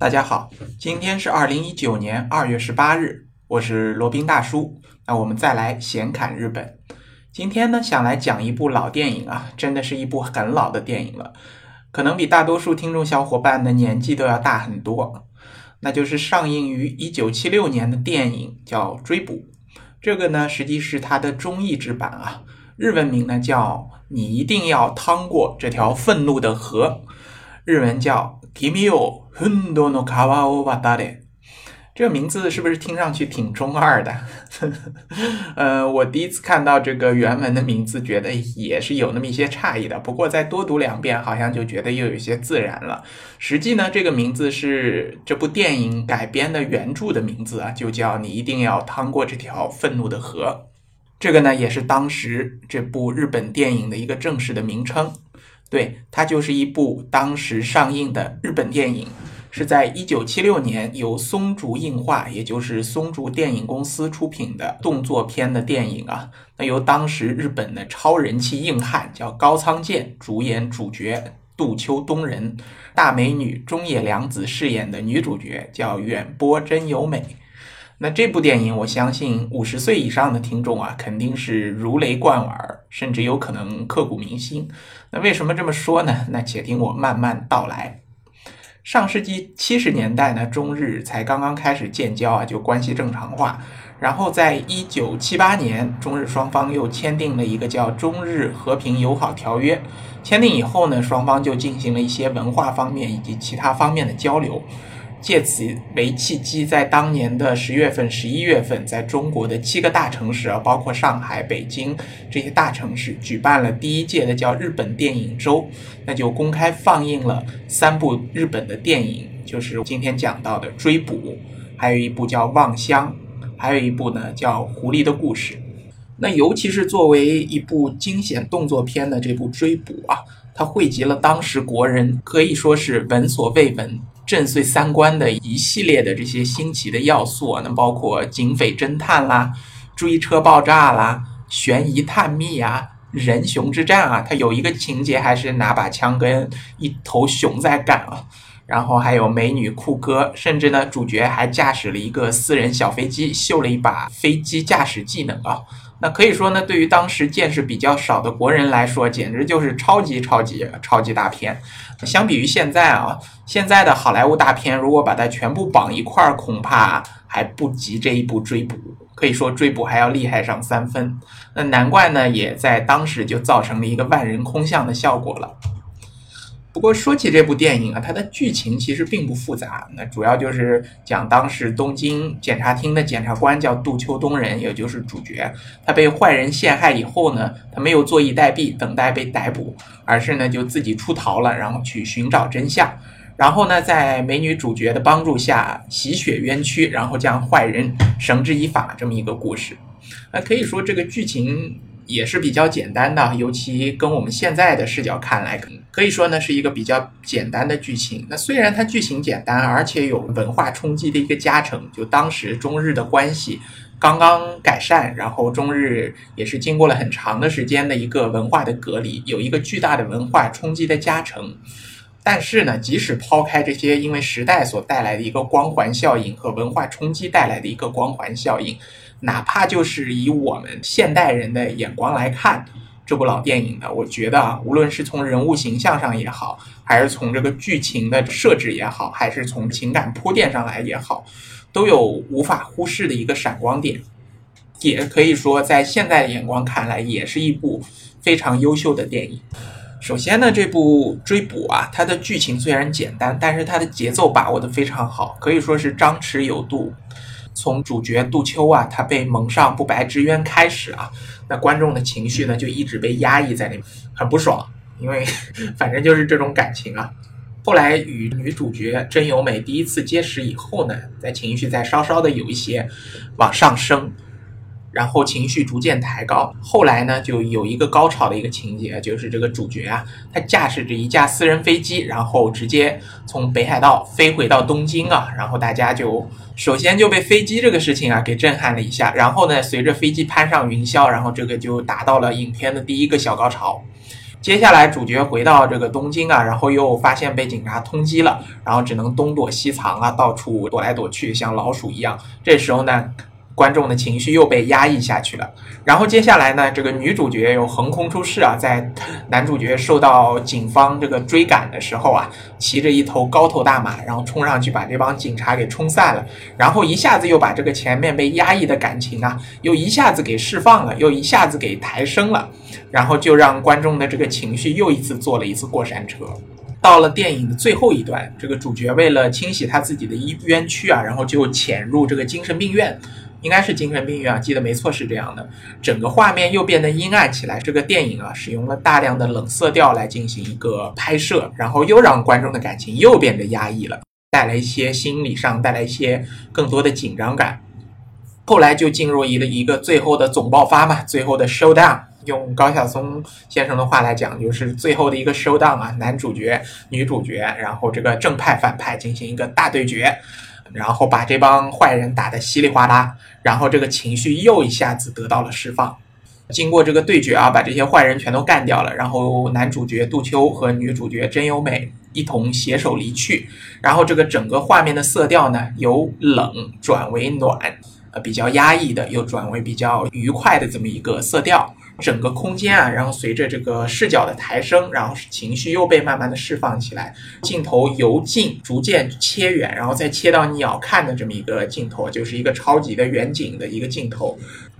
大家好，今天是二零一九年二月十八日，我是罗宾大叔。那我们再来闲侃日本。今天呢，想来讲一部老电影啊，真的是一部很老的电影了，可能比大多数听众小伙伴的年纪都要大很多。那就是上映于一九七六年的电影叫《追捕》，这个呢，实际是它的中译制版啊，日文名呢叫“你一定要趟过这条愤怒的河”，日文叫 “Kimi 很多の川を渡れ”。这个名字是不是听上去挺中二的？呃，我第一次看到这个原文的名字，觉得也是有那么一些诧异的。不过再多读两遍，好像就觉得又有些自然了。实际呢，这个名字是这部电影改编的原著的名字啊，就叫“你一定要趟过这条愤怒的河”。这个呢，也是当时这部日本电影的一个正式的名称。 对，它就是一部当时上映的日本电影。是在一九七六年由松竹映画，也就是松竹电影公司出品的动作片的电影啊。那由当时日本的超人气硬汉叫高仓健主演主角杜秋冬人，大美女中野良子饰演的女主角叫远波真由美。那这部电影，我相信五十岁以上的听众啊，肯定是如雷贯耳，甚至有可能刻骨铭心。那为什么这么说呢？那且听我慢慢道来。上世纪七十年代呢，中日才刚刚开始建交啊，就关系正常化。然后在一九七八年，中日双方又签订了一个叫《中日和平友好条约》。签订以后呢，双方就进行了一些文化方面以及其他方面的交流。借此为契机，在当年的十月份、十一月份，在中国的七个大城市啊，包括上海、北京这些大城市，举办了第一届的叫日本电影周，那就公开放映了三部日本的电影，就是今天讲到的《追捕》，还有一部叫《望乡》，还有一部呢叫《狐狸的故事》。那尤其是作为一部惊险动作片的这部《追捕》啊，它汇集了当时国人可以说是闻所未闻。震碎三观的一系列的这些新奇的要素啊，那包括警匪侦探啦、追车爆炸啦、悬疑探秘啊、人熊之战啊，它有一个情节还是拿把枪跟一头熊在干啊，然后还有美女酷哥，甚至呢主角还驾驶了一个私人小飞机，秀了一把飞机驾驶技能啊。那可以说呢，对于当时见识比较少的国人来说，简直就是超级超级超级大片。相比于现在啊，现在的好莱坞大片，如果把它全部绑一块儿，恐怕还不及这一部《追捕》。可以说，《追捕》还要厉害上三分。那难怪呢，也在当时就造成了一个万人空巷的效果了。不过说起这部电影啊，它的剧情其实并不复杂。那主要就是讲当时东京检察厅的检察官叫杜秋东人，也就是主角。他被坏人陷害以后呢，他没有坐以待毙，等待被逮捕，而是呢就自己出逃了，然后去寻找真相。然后呢，在美女主角的帮助下洗雪冤屈，然后将坏人绳之以法，这么一个故事。那可以说这个剧情。也是比较简单的，尤其跟我们现在的视角看来，可以说呢是一个比较简单的剧情。那虽然它剧情简单，而且有文化冲击的一个加成，就当时中日的关系刚刚改善，然后中日也是经过了很长的时间的一个文化的隔离，有一个巨大的文化冲击的加成。但是呢，即使抛开这些因为时代所带来的一个光环效应和文化冲击带来的一个光环效应。哪怕就是以我们现代人的眼光来看这部老电影呢，我觉得啊，无论是从人物形象上也好，还是从这个剧情的设置也好，还是从情感铺垫上来也好，都有无法忽视的一个闪光点。也可以说，在现在的眼光看来，也是一部非常优秀的电影。首先呢，这部《追捕》啊，它的剧情虽然简单，但是它的节奏把握的非常好，可以说是张弛有度。从主角杜秋啊，他被蒙上不白之冤开始啊，那观众的情绪呢就一直被压抑在里面，很不爽，因为 反正就是这种感情啊。后来与女主角真由美第一次结识以后呢，在情绪在稍稍的有一些往上升。然后情绪逐渐抬高，后来呢，就有一个高潮的一个情节，就是这个主角啊，他驾驶着一架私人飞机，然后直接从北海道飞回到东京啊，然后大家就首先就被飞机这个事情啊给震撼了一下，然后呢，随着飞机攀上云霄，然后这个就达到了影片的第一个小高潮。接下来主角回到这个东京啊，然后又发现被警察通缉了，然后只能东躲西藏啊，到处躲来躲去，像老鼠一样。这时候呢。观众的情绪又被压抑下去了，然后接下来呢，这个女主角又横空出世啊，在男主角受到警方这个追赶的时候啊，骑着一头高头大马，然后冲上去把这帮警察给冲散了，然后一下子又把这个前面被压抑的感情啊，又一下子给释放了，又一下子给抬升了，然后就让观众的这个情绪又一次坐了一次过山车。到了电影的最后一段，这个主角为了清洗他自己的冤屈啊，然后就潜入这个精神病院。应该是精神病院啊，记得没错是这样的。整个画面又变得阴暗起来。这个电影啊，使用了大量的冷色调来进行一个拍摄，然后又让观众的感情又变得压抑了，带来一些心理上带来一些更多的紧张感。后来就进入一个一个最后的总爆发嘛，最后的 showdown。用高晓松先生的话来讲，就是最后的一个 showdown 啊，男主角、女主角，然后这个正派反派进行一个大对决。然后把这帮坏人打得稀里哗啦，然后这个情绪又一下子得到了释放。经过这个对决啊，把这些坏人全都干掉了。然后男主角杜秋和女主角真由美一同携手离去。然后这个整个画面的色调呢，由冷转为暖，比较压抑的，又转为比较愉快的这么一个色调。整个空间啊，然后随着这个视角的抬升，然后情绪又被慢慢的释放起来。镜头由近逐渐切远，然后再切到你要看的这么一个镜头，就是一个超级的远景的一个镜头。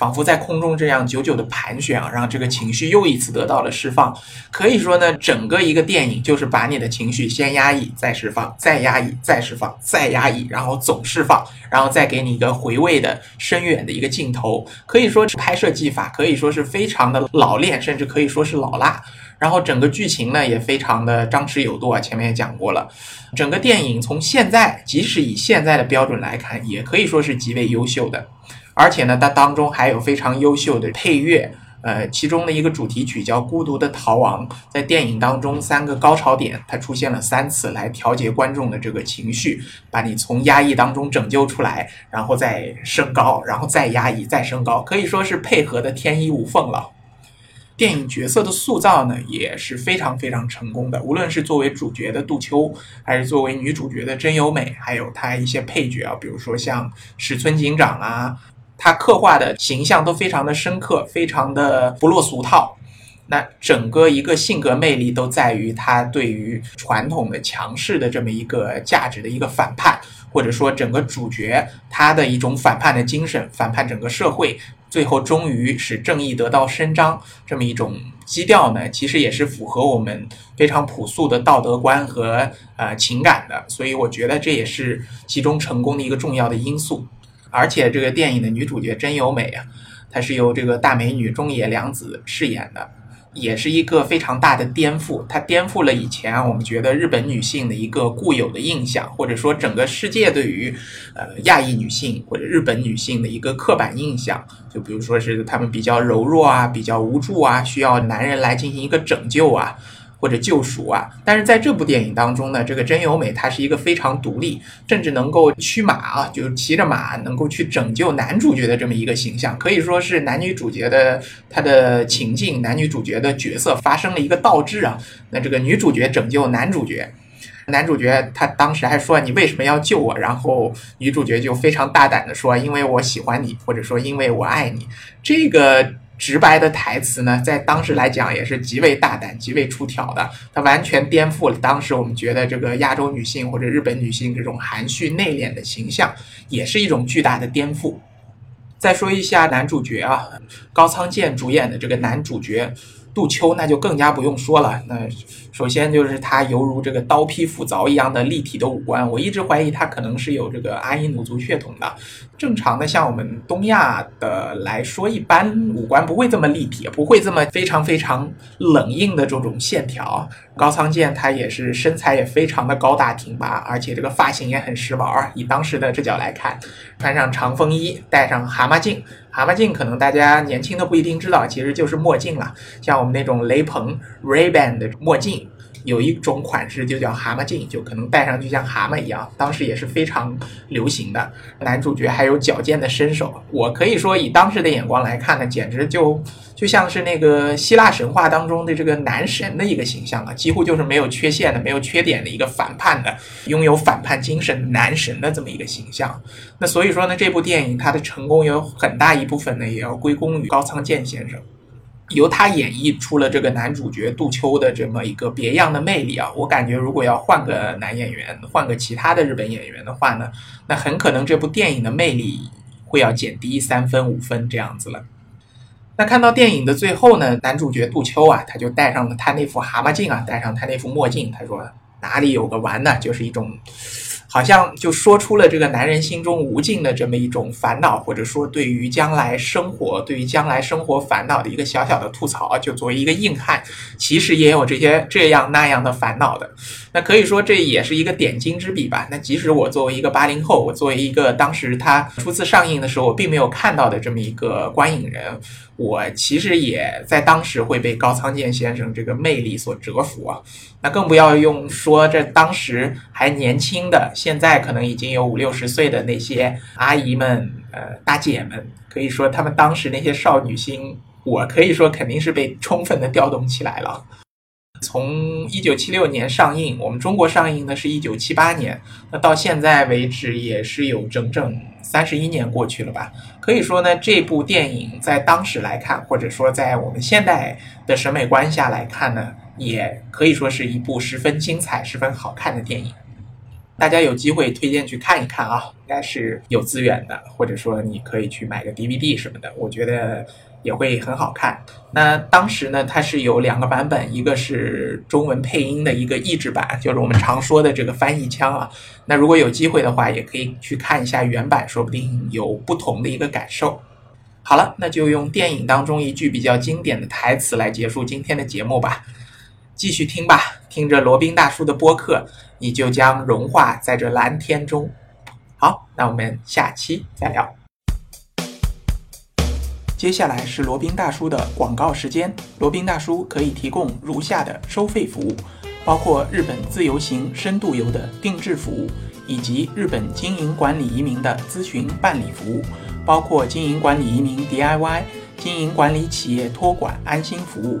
仿佛在空中这样久久的盘旋啊，让这个情绪又一次得到了释放。可以说呢，整个一个电影就是把你的情绪先压抑，再释放，再压抑，再释放，再压抑，然后总释放，然后再给你一个回味的深远的一个镜头。可以说拍摄技法可以说是非常的老练，甚至可以说是老辣。然后整个剧情呢也非常的张弛有度啊，前面也讲过了。整个电影从现在，即使以现在的标准来看，也可以说是极为优秀的。而且呢，它当中还有非常优秀的配乐，呃，其中的一个主题曲叫《孤独的逃亡》，在电影当中三个高潮点，它出现了三次，来调节观众的这个情绪，把你从压抑当中拯救出来，然后再升高，然后再压抑，再升高，可以说是配合的天衣无缝了。电影角色的塑造呢，也是非常非常成功的，无论是作为主角的杜秋，还是作为女主角的真由美，还有他一些配角啊，比如说像石村警长啊。他刻画的形象都非常的深刻，非常的不落俗套。那整个一个性格魅力都在于他对于传统的强势的这么一个价值的一个反叛，或者说整个主角他的一种反叛的精神，反叛整个社会，最后终于使正义得到伸张，这么一种基调呢，其实也是符合我们非常朴素的道德观和呃情感的。所以我觉得这也是其中成功的一个重要的因素。而且这个电影的女主角真由美啊，她是由这个大美女中野良子饰演的，也是一个非常大的颠覆。她颠覆了以前我们觉得日本女性的一个固有的印象，或者说整个世界对于呃亚裔女性或者日本女性的一个刻板印象。就比如说是她们比较柔弱啊，比较无助啊，需要男人来进行一个拯救啊。或者救赎啊，但是在这部电影当中呢，这个真由美她是一个非常独立，甚至能够驱马啊，就是骑着马能够去拯救男主角的这么一个形象，可以说是男女主角的他的情境，男女主角的角色发生了一个倒置啊。那这个女主角拯救男主角，男主角他当时还说你为什么要救我？然后女主角就非常大胆的说，因为我喜欢你，或者说因为我爱你。这个。直白的台词呢，在当时来讲也是极为大胆、极为出挑的。它完全颠覆了当时我们觉得这个亚洲女性或者日本女性这种含蓄内敛的形象，也是一种巨大的颠覆。再说一下男主角啊，高仓健主演的这个男主角。入秋那就更加不用说了。那首先就是他犹如这个刀劈斧凿一样的立体的五官，我一直怀疑他可能是有这个阿伊努族血统的。正常的像我们东亚的来说，一般五官不会这么立体，不会这么非常非常冷硬的这种线条。高仓健他也是身材也非常的高大挺拔，而且这个发型也很时髦啊。以当时的视角来看，穿上长风衣，戴上蛤蟆镜。蛤蟆镜可能大家年轻的不一定知道，其实就是墨镜了。像我们那种雷朋 Ray Ban 的墨镜，有一种款式就叫蛤蟆镜，就可能戴上去像蛤蟆一样，当时也是非常流行的。男主角还有矫健的身手，我可以说以当时的眼光来看呢，简直就就像是那个希腊神话当中的这个男神的一个形象了，几乎就是没有缺陷的、没有缺点的一个反叛的、拥有反叛精神男神的这么一个形象。那所以说呢，这部电影它的成功有很大一部分呢，也要归功于高仓健先生。由他演绎出了这个男主角杜秋的这么一个别样的魅力啊！我感觉如果要换个男演员，换个其他的日本演员的话呢，那很可能这部电影的魅力会要减低三分五分这样子了。那看到电影的最后呢，男主角杜秋啊，他就戴上了他那副蛤蟆镜啊，戴上他那副墨镜，他说哪里有个玩呢？就是一种。好像就说出了这个男人心中无尽的这么一种烦恼，或者说对于将来生活、对于将来生活烦恼的一个小小的吐槽。就作为一个硬汉，其实也有这些这样那样的烦恼的。那可以说这也是一个点睛之笔吧。那即使我作为一个八零后，我作为一个当时他初次上映的时候我并没有看到的这么一个观影人，我其实也在当时会被高仓健先生这个魅力所折服啊。那更不要用说这当时还年轻的。现在可能已经有五六十岁的那些阿姨们、呃大姐们，可以说他们当时那些少女心，我可以说肯定是被充分的调动起来了。从一九七六年上映，我们中国上映的是一九七八年，那到现在为止也是有整整三十一年过去了吧？所以说呢，这部电影在当时来看，或者说在我们现代的审美观下来看呢，也可以说是一部十分精彩、十分好看的电影。大家有机会推荐去看一看啊，应该是有资源的，或者说你可以去买个 DVD 什么的，我觉得也会很好看。那当时呢，它是有两个版本，一个是中文配音的一个译制版，就是我们常说的这个翻译腔啊。那如果有机会的话，也可以去看一下原版，说不定有不同的一个感受。好了，那就用电影当中一句比较经典的台词来结束今天的节目吧。继续听吧，听着罗宾大叔的播客，你就将融化在这蓝天中。好，那我们下期再聊。接下来是罗宾大叔的广告时间。罗宾大叔可以提供如下的收费服务，包括日本自由行、深度游的定制服务，以及日本经营管理移民的咨询办理服务，包括经营管理移民 DIY、经营管理企业托管安心服务。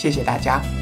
谢谢大家。